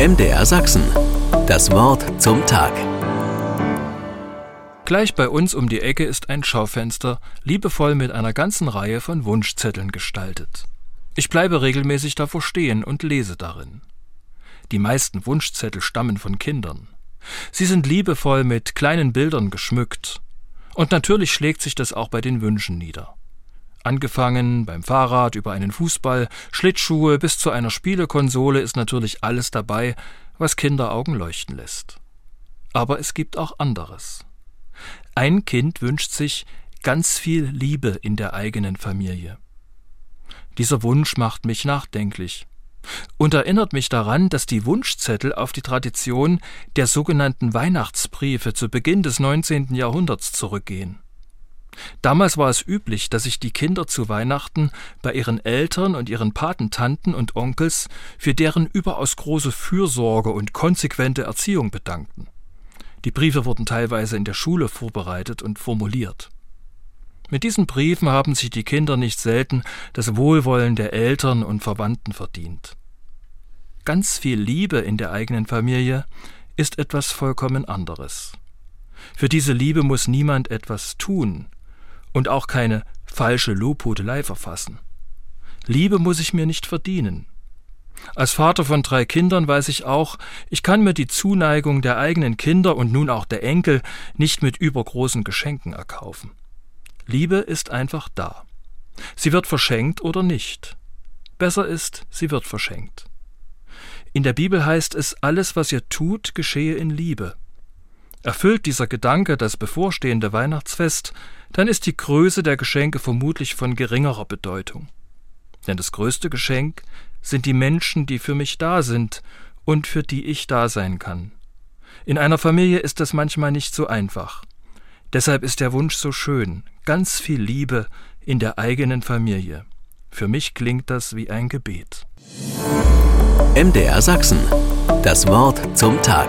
MDR Sachsen. Das Wort zum Tag. Gleich bei uns um die Ecke ist ein Schaufenster, liebevoll mit einer ganzen Reihe von Wunschzetteln gestaltet. Ich bleibe regelmäßig davor stehen und lese darin. Die meisten Wunschzettel stammen von Kindern. Sie sind liebevoll mit kleinen Bildern geschmückt. Und natürlich schlägt sich das auch bei den Wünschen nieder. Angefangen beim Fahrrad über einen Fußball, Schlittschuhe bis zu einer Spielekonsole ist natürlich alles dabei, was Kinderaugen leuchten lässt. Aber es gibt auch anderes. Ein Kind wünscht sich ganz viel Liebe in der eigenen Familie. Dieser Wunsch macht mich nachdenklich und erinnert mich daran, dass die Wunschzettel auf die Tradition der sogenannten Weihnachtsbriefe zu Beginn des 19. Jahrhunderts zurückgehen. Damals war es üblich, dass sich die Kinder zu Weihnachten bei ihren Eltern und ihren Patentanten und Onkels für deren überaus große Fürsorge und konsequente Erziehung bedankten. Die Briefe wurden teilweise in der Schule vorbereitet und formuliert. Mit diesen Briefen haben sich die Kinder nicht selten das Wohlwollen der Eltern und Verwandten verdient. Ganz viel Liebe in der eigenen Familie ist etwas vollkommen anderes. Für diese Liebe muss niemand etwas tun und auch keine falsche Lobhudelei verfassen. Liebe muss ich mir nicht verdienen. Als Vater von drei Kindern weiß ich auch, ich kann mir die Zuneigung der eigenen Kinder und nun auch der Enkel nicht mit übergroßen Geschenken erkaufen. Liebe ist einfach da. Sie wird verschenkt oder nicht. Besser ist, sie wird verschenkt. In der Bibel heißt es, alles, was ihr tut, geschehe in Liebe. Erfüllt dieser Gedanke das bevorstehende Weihnachtsfest, dann ist die Größe der Geschenke vermutlich von geringerer Bedeutung. Denn das größte Geschenk sind die Menschen, die für mich da sind und für die ich da sein kann. In einer Familie ist das manchmal nicht so einfach. Deshalb ist der Wunsch so schön, ganz viel Liebe in der eigenen Familie. Für mich klingt das wie ein Gebet. MDR Sachsen. Das Wort zum Tag.